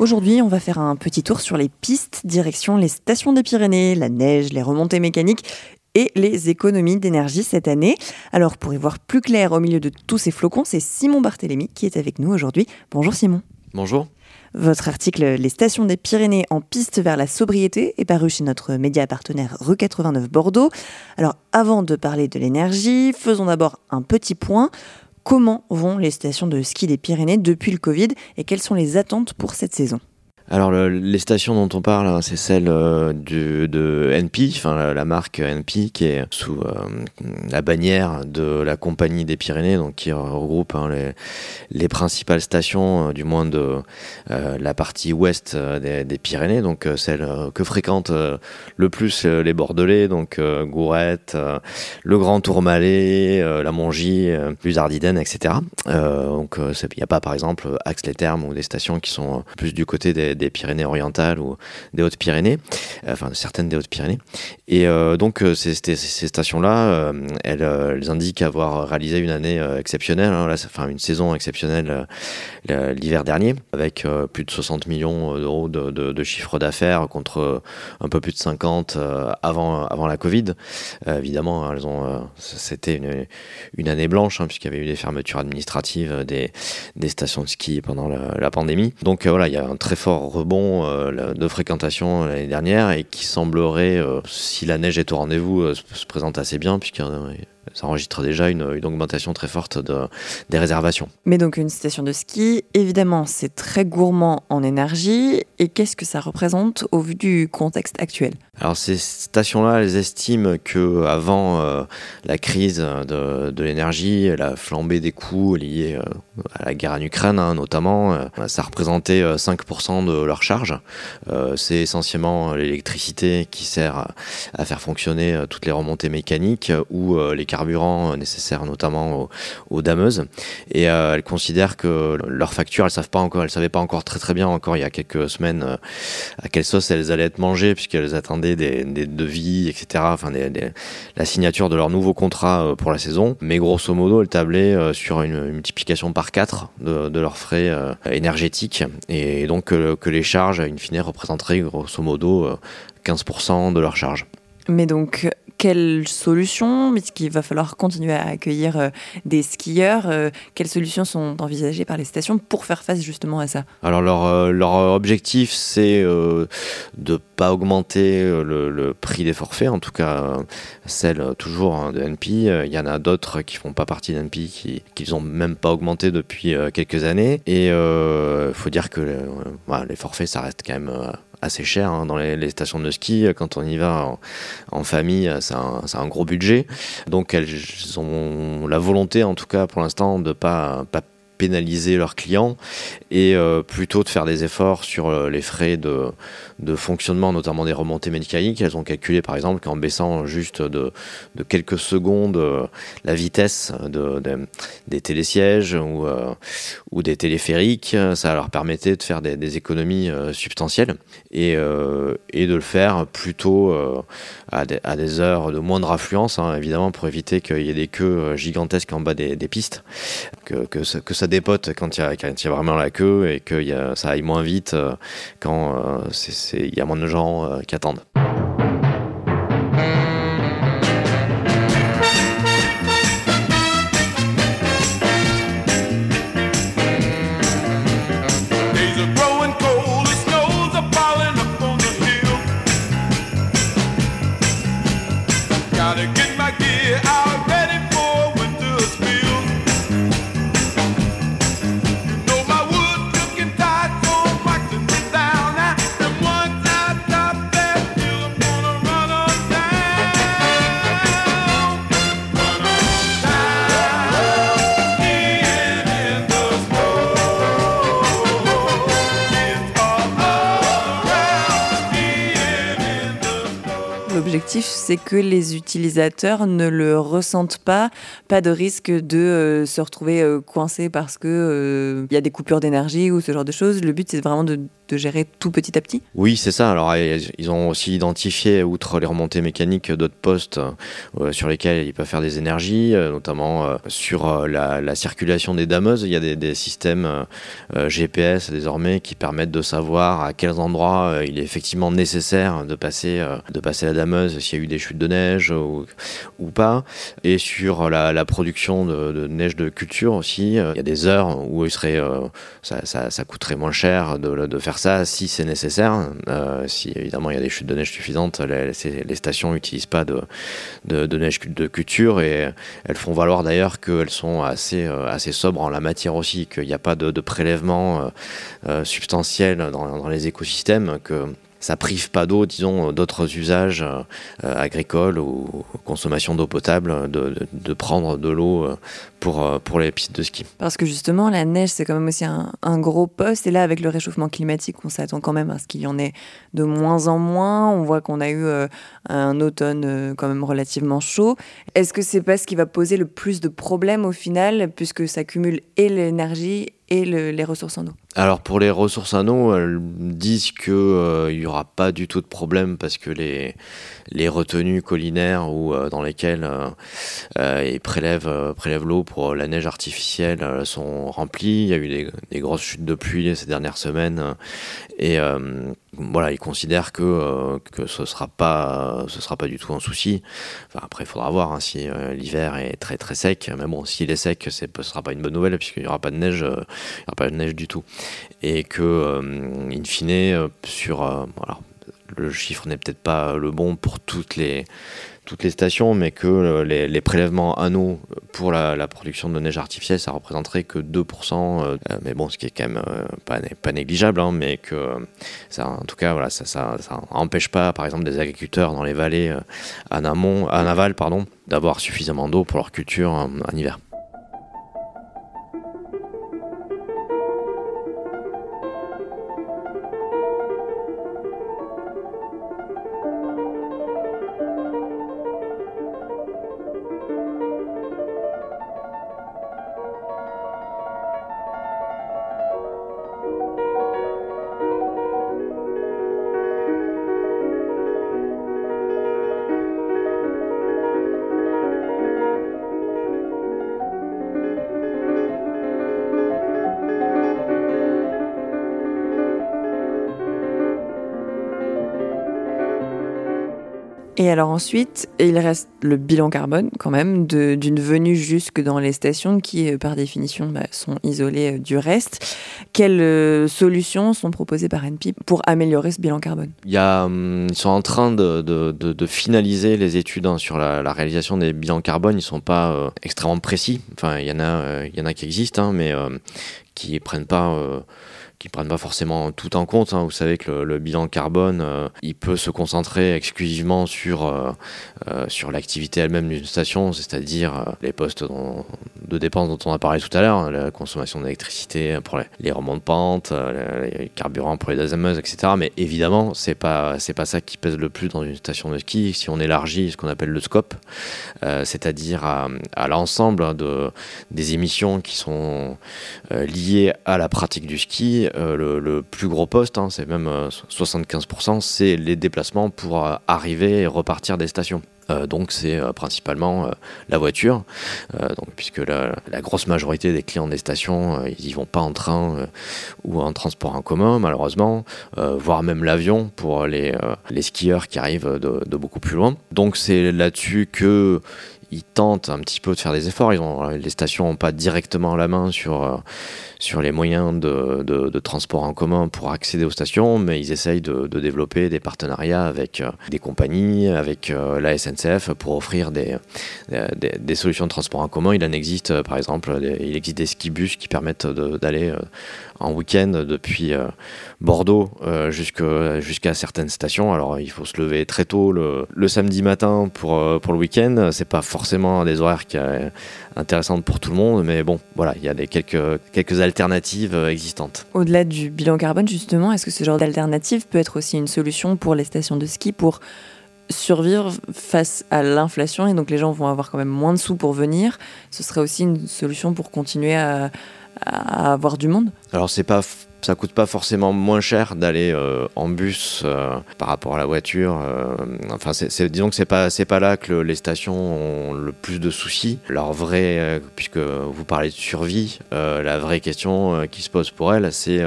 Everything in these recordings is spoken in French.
Aujourd'hui, on va faire un petit tour sur les pistes, direction les stations des Pyrénées, la neige, les remontées mécaniques et les économies d'énergie cette année. Alors pour y voir plus clair au milieu de tous ces flocons, c'est Simon Barthélémy qui est avec nous aujourd'hui. Bonjour Simon. Bonjour. Votre article Les stations des Pyrénées en piste vers la sobriété est paru chez notre média partenaire Rue 89 Bordeaux. Alors avant de parler de l'énergie, faisons d'abord un petit point. Comment vont les stations de ski des Pyrénées depuis le Covid et quelles sont les attentes pour cette saison? Alors les stations dont on parle, hein, c'est celle euh, de NP, la, marque NP qui est sous euh, la bannière de la compagnie des Pyrénées, donc qui regroupe hein, les, principales stations, euh, du moins de la partie ouest des, Pyrénées, donc celle que fréquentent le plus les Bordelais, donc Gourette, le Grand Tourmalet, la Mongie, plus Ardiden, etc. donc il n'y a pas par exemple Axe-les-Thermes ou des stations qui sont plus du côté des des Pyrénées-Orientales ou des Hautes-Pyrénées, euh, enfin certaines des Hautes-Pyrénées. Et euh, donc euh, ces, stations-là, elles, indiquent avoir réalisé une année exceptionnelle, hein, enfin une saison exceptionnelle l'hiver dernier, avec plus de 60 millions d'euros de, chiffre d'affaires contre un peu plus de 50 avant, avant la Covid. évidemment, hein, elles ont, c'était une, année blanche, hein, puisqu'il y avait eu des fermetures administratives des, des stations de ski pendant la, la pandémie. Donc voilà, il y a un très fort rebond euh, de fréquentation l'année dernière et qui semblerait, euh, si la neige est au rendez-vous, euh, se présente assez bien puisque ça enregistre déjà une, augmentation très forte de, des réservations. Mais donc une station de ski, évidemment, c'est très gourmand en énergie. Et qu'est-ce que ça représente au vu du contexte actuel? Alors ces stations-là, elles estiment que avant euh, la crise de, de l'énergie, la flambée des coûts liés euh, à la guerre en Ukraine, hein, notamment, euh, ça représentait 5% de leur charge. c'est essentiellement l'électricité qui sert à, faire fonctionner toutes les remontées mécaniques ou les carburant nécessaires notamment aux, dameuses. Et euh, elles considèrent que leurs factures, elles savent pas encore, elles savaient pas encore très très bien encore il y a quelques semaines euh, à quelle sauce elles allaient être mangées puisqu'elles attendaient des, devis, etc. Enfin, la signature de leur nouveau contrat euh, pour la saison. Mais grosso modo, elles tablaient sur une multiplication par 4 de, leurs frais énergétiques et donc que les charges, in fine, représenteraient grosso modo 15% de leurs charges. Mais donc, quelles solutions, puisqu'il va falloir continuer à accueillir euh, des skieurs, euh, quelles solutions sont envisagées par les stations pour faire face justement à ça? Alors leur, euh, leur objectif, c'est de ne pas augmenter le, prix des forfaits, en tout cas celle toujours hein, de NP. Il y en a d'autres qui font pas partie d'NP, qui n'ont même pas augmenté depuis quelques années. Et il faut dire que les forfaits, ça reste quand même assez cher hein, dans les, stations de ski. Quand on y va en, famille, c'est un, un, gros budget. Donc elles ont la volonté, en tout cas pour l'instant, de pas, pas pénaliser leurs clients et euh, plutôt de faire des efforts sur euh, les frais de, de, fonctionnement, notamment des remontées mécaniques. Elles ont calculé par exemple qu'en baissant juste de, de, quelques secondes euh, la vitesse de, des télésièges ou, ou des téléphériques, ça leur permettait de faire des, économies substantielles et, et, de le faire plutôt à des, heures de moindre affluence, hein, évidemment pour éviter qu'il y ait des queues gigantesques en bas des, des pistes, que, que, que ça des potes quand il y, a vraiment la queue et que y a, ça aille moins vite euh, quand il euh, y a moins de gens euh, qui attendent. L'objectif, c'est que les utilisateurs ne le ressentent pas, pas de risque de euh, se retrouver euh, coincés parce que euh, il y a des coupures d'énergie ou ce genre de choses. Le but, c'est vraiment de, gérer tout petit à petit. Oui, c'est ça. Alors, ils ont aussi identifié, outre les remontées mécaniques, d'autres postes sur lesquels ils peuvent faire des énergies, notamment sur la, la circulation des dameuses. Il y a des, systèmes GPS désormais qui permettent de savoir à quels endroits il est effectivement nécessaire de passer, de passer la dameuse, s'il y a eu des chutes de neige ou, pas. Et sur la, production de, neige de culture aussi, euh, il y a des heures où il serait, euh, ça, ça, coûterait moins cher de, faire ça si c'est nécessaire. Euh, si évidemment il y a des chutes de neige suffisantes, les, stations n'utilisent pas de, de, neige de culture et elles font valoir d'ailleurs qu'elles sont assez, assez sobres en la matière aussi, qu'il n'y a pas de, de prélèvement substantiel dans, dans les écosystèmes, que ça prive pas d'eau, disons, d'autres usages euh, agricoles ou consommation d'eau potable, de, de, de prendre de l'eau euh, pour, euh, pour les pistes de ski. Parce que justement, la neige, c'est quand même aussi un, un gros poste. Et là, avec le réchauffement climatique, on s'attend quand même à ce qu'il y en ait de moins en moins. On voit qu'on a eu euh, un automne euh, quand même relativement chaud. Est-ce que c'est pas ce qui va poser le plus de problèmes au final, puisque ça cumule et l'énergie et le- les ressources en eau? Alors pour les ressources en eau, elles disent qu'il euh, n'y aura pas du tout de problème parce que les, les retenues collinaires ou euh, dans lesquelles euh, euh, ils prélèvent, euh, prélèvent l'eau pour la neige artificielle euh, sont remplies. Il y a eu des, grosses chutes de pluie ces dernières semaines euh, et euh, voilà, ils considèrent que, euh, ce ce sera pas du tout un souci. Après, il faudra voir hein, si euh, l'hiver est très très sec. Mais bon, s'il est sec, ce sera pas une bonne nouvelle puisqu'il n'y aura pas de neige, euh, il y aura pas de neige du tout. Et que, euh, in fine, euh, sur euh, le chiffre n'est peut-être pas le bon pour toutes les toutes les stations, mais que euh, les, les prélèvements anneaux pour la, production de neige artificielle, ça représenterait que 2%, euh, mais bon, ce qui est quand même euh, pas, né- pas négligeable, hein, mais que ça, en tout cas, ça, empêche pas, par exemple, des agriculteurs dans les vallées en amont, en aval, d'avoir suffisamment d'eau pour leur culture en hiver. Et alors ensuite, il reste le bilan carbone quand même d'une venue jusque dans les stations qui, euh, par définition, bah, sont isolées euh, du reste. Quelles euh, solutions sont proposées par NP pour améliorer ce bilan carbone? Hum, ils sont en train de, finaliser les études hein, sur la, réalisation des bilans carbone. Ils sont pas extrêmement précis. Enfin, il y en a, y en a qui existent, hein, mais euh, qui prennent pas. Qui prennent pas forcément tout en compte. hein. Vous savez que le, bilan carbone, euh, il peut se concentrer exclusivement sur euh, euh, sur l'activité elle-même d'une station, c'est-à-dire les postes de dépenses dont on a parlé tout à l'heure, hein, la consommation d'électricité pour les, les remonts de pente, les, carburants pour les dasameuses, etc. Mais évidemment, c'est pas pas ça qui pèse le plus dans une station de ski. Si on élargit ce qu'on appelle le scope, c'est-à-dire à, l'ensemble de des émissions qui sont liées à la pratique du ski, euh, le, plus gros poste, hein, c'est même euh, 75%, c'est les déplacements pour euh, arriver et repartir des stations. Euh, donc c'est euh, principalement euh, la voiture, Euh, donc, puisque la, grosse majorité des clients des stations, euh, ils y vont pas en train euh, ou en transport en commun malheureusement, euh, voire même l'avion pour les, euh, les skieurs qui arrivent de beaucoup plus loin. Donc c'est là-dessus que ils tentent un petit peu de faire des efforts. Les stations n'ont pas directement la main sur, euh, sur les moyens de, de, transport en commun pour accéder aux stations, mais ils essayent de, développer des partenariats avec euh, des compagnies, avec euh, la SNCF pour offrir des, des, des solutions de transport en commun. Il en existe, par exemple, il existe des skibus qui permettent d'aller en week-end depuis euh, Bordeaux euh, jusqu'à certaines stations. Alors il faut se lever très tôt le, samedi matin pour, euh, pour le week-end. C'est pas forcément des horaires qui intéressantes pour tout le monde, mais bon, voilà, il y a quelques, quelques alternatives existantes. Au-delà du bilan carbone, justement, est-ce que ce genre d'alternative peut être aussi une solution pour les stations de ski pour survivre face à l'inflation et donc les gens vont avoir quand même moins de sous pour venir? Ce serait aussi une solution pour continuer à, à avoir du monde. Alors c'est pas ça coûte pas forcément moins cher d'aller euh, en bus euh, par rapport à la voiture. Euh, enfin, disons que c'est pas c'est pas là que les stations ont le plus de soucis. Leur vrai, puisque vous parlez de survie, la vraie question qui se pose pour elles, c'est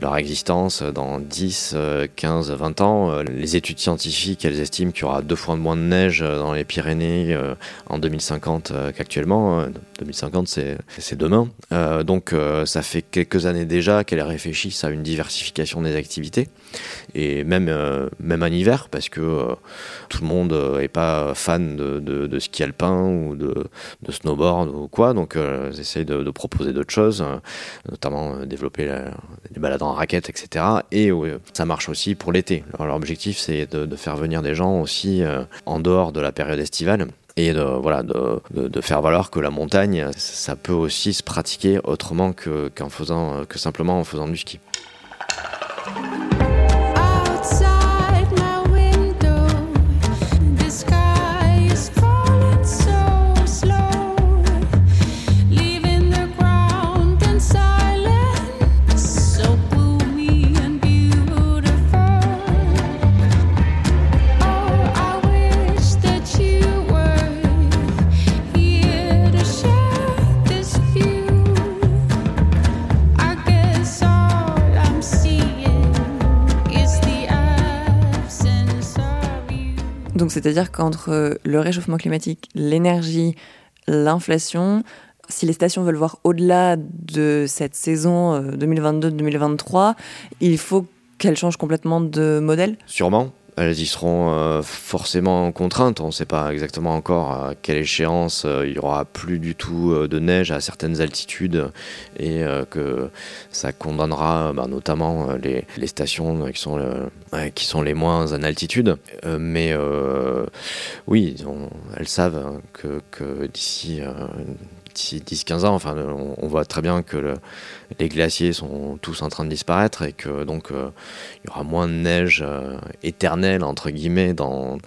leur existence dans 10, 15, 20 ans. Les études scientifiques, elles estiment qu'il y aura deux fois moins de neige dans les Pyrénées en 2050 qu'actuellement. 2050, c'est, c'est demain. donc, ça fait quelques années déjà qu'elle est réfléchissent à une diversification des activités, et même, euh, en hiver, parce que euh, tout le monde n'est euh, pas fan de, ski alpin ou de, snowboard ou quoi, donc ils essayent de, proposer d'autres choses, notamment développer des balades en raquettes, etc. Et ça marche aussi pour l'été. leur objectif, c'est de, faire venir des gens aussi en dehors de la période estivale et de, voilà, de, faire valoir que la montagne, ça peut aussi se pratiquer autrement que, qu'en faisant, que simplement en faisant du ski. C'est-à-dire qu'entre le réchauffement climatique, l'énergie, l'inflation, si les stations veulent voir au-delà de cette saison 2022-2023, euh, il faut qu'elles changent complètement de modèle. Sûrement elles y seront euh, forcément contraintes. On ne sait pas exactement encore à quelle échéance euh, il y aura plus du tout euh, de neige à certaines altitudes et que ça condamnera bah, notamment les, stations qui sont, qui sont les moins en altitude. mais oui, elles savent que, que d'ici d'ici 10-15 ans. Enfin, on, voit très bien que les glaciers sont tous en train de disparaître et que donc euh, il y aura moins de neige euh, éternelle entre guillemets dans,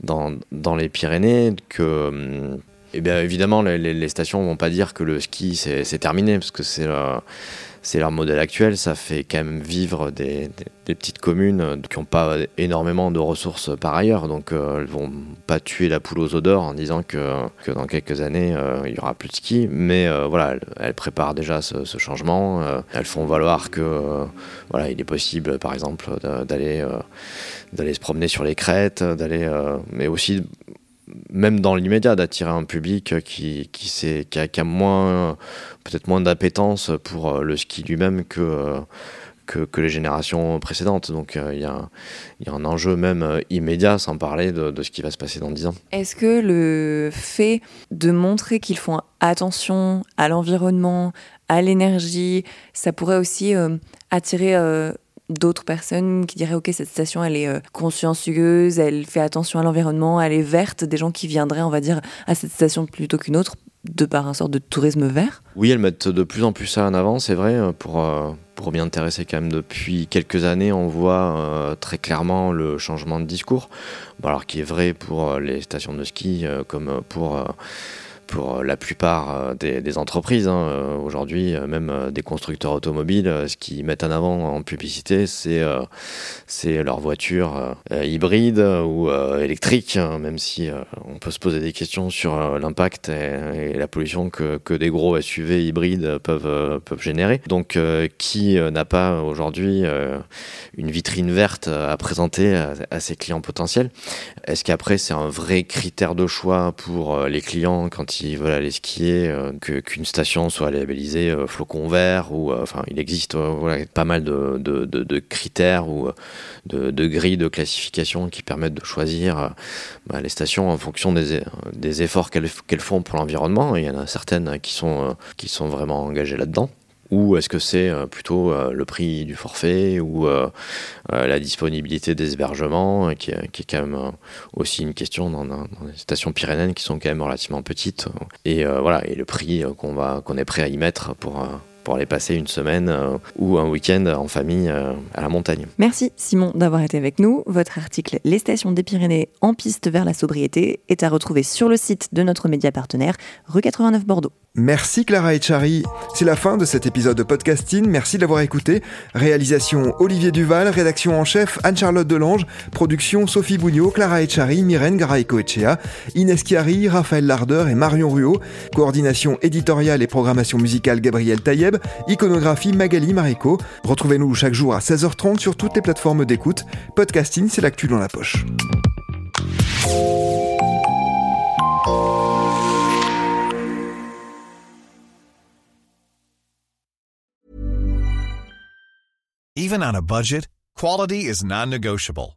dans, dans les Pyrénées que et eh bien évidemment les, les, stations vont pas dire que le ski c'est terminé parce que c'est c'est leur modèle actuel. Ça fait quand même vivre des, petites communes euh, qui n'ont pas énormément de ressources par ailleurs. Donc euh, elles vont pas tuer la poule aux odeurs en disant que, dans quelques années euh, il y aura plus de ski. Mais voilà, elles, préparent déjà ce, changement. elles font valoir que voilà, il est possible par exemple d'aller d'aller se promener sur les crêtes, d'aller mais aussi même dans l'immédiat, d'attirer un public qui, qui, qui a, moins, peut-être moins d'appétence pour euh, le ski lui-même que, que, que, les générations précédentes. Donc euh, il y, a, y, a un enjeu même euh, immédiat, sans parler de, de, ce qui va se passer dans 10 ans. Est-ce que le fait de montrer qu'ils font attention à l'environnement, à l'énergie, ça pourrait aussi attirer d'autres personnes qui diraient ok cette station elle est euh, consciencieuse, elle fait attention à l'environnement, elle est verte, des gens qui viendraient on va dire à cette station plutôt qu'une autre de par un sort de tourisme vert? Oui, elles mettent de plus en plus ça en avant, c'est vrai, euh, pour, euh, pour m'y intéresser quand même depuis quelques années, on voit très clairement le changement de discours, alors qui est vrai pour les stations de ski comme pour pour la plupart euh, des, entreprises. Hein, euh, aujourd'hui, euh, même des constructeurs automobiles, ce qu'ils mettent en avant en publicité, c'est c'est leur voiture hybride ou électrique, hein, même si on peut se poser des questions sur l'impact et, la pollution que, des gros SUV hybrides peuvent, générer. Donc, qui n'a pas aujourd'hui une vitrine verte à présenter à, ses clients potentiels? Est-ce qu'après, c'est un vrai critère de choix pour les clients quand qui veulent skier, euh, qu'une station soit labellisée euh, flocon vert, ou euh, il existe pas mal de, critères ou de, grilles de classification qui permettent de choisir bah, les stations en fonction des, des efforts qu'elles font pour l'environnement. Il y en a certaines qui sont, qui sont vraiment engagées là-dedans. Ou est-ce que c'est euh, plutôt euh, le prix du forfait ou euh, la disponibilité des hébergements, qui, est quand même aussi une question dans, les stations pyrénéennes qui sont quand même relativement petites. Et voilà, et le prix qu'on qu'on est prêt à y mettre pour pour aller passer une semaine ou un week-end en famille à la montagne. Merci Simon d'avoir été avec nous. Votre article Les stations des Pyrénées en piste vers la sobriété est à retrouver sur le site de notre média partenaire, rue 89 Bordeaux. Merci Clara Echari. C'est la fin de cet épisode de podcasting. Merci d'avoir écouté. Réalisation Olivier Duval, rédaction en chef Anne-Charlotte Delange, production Sophie Bougnot, Clara Echari, Myrène Garaïco-Echea, Inès Chiari, Raphaël Larder et Marion Ruot, coordination éditoriale et programmation musicale Gabriel Taïeb, iconographie Magali Marico. Retrouvez-nous chaque jour à 16h30 sur toutes les plateformes d'écoute. Podcasting, c'est l'actu dans la poche. Even on a budget, quality is non-negotiable.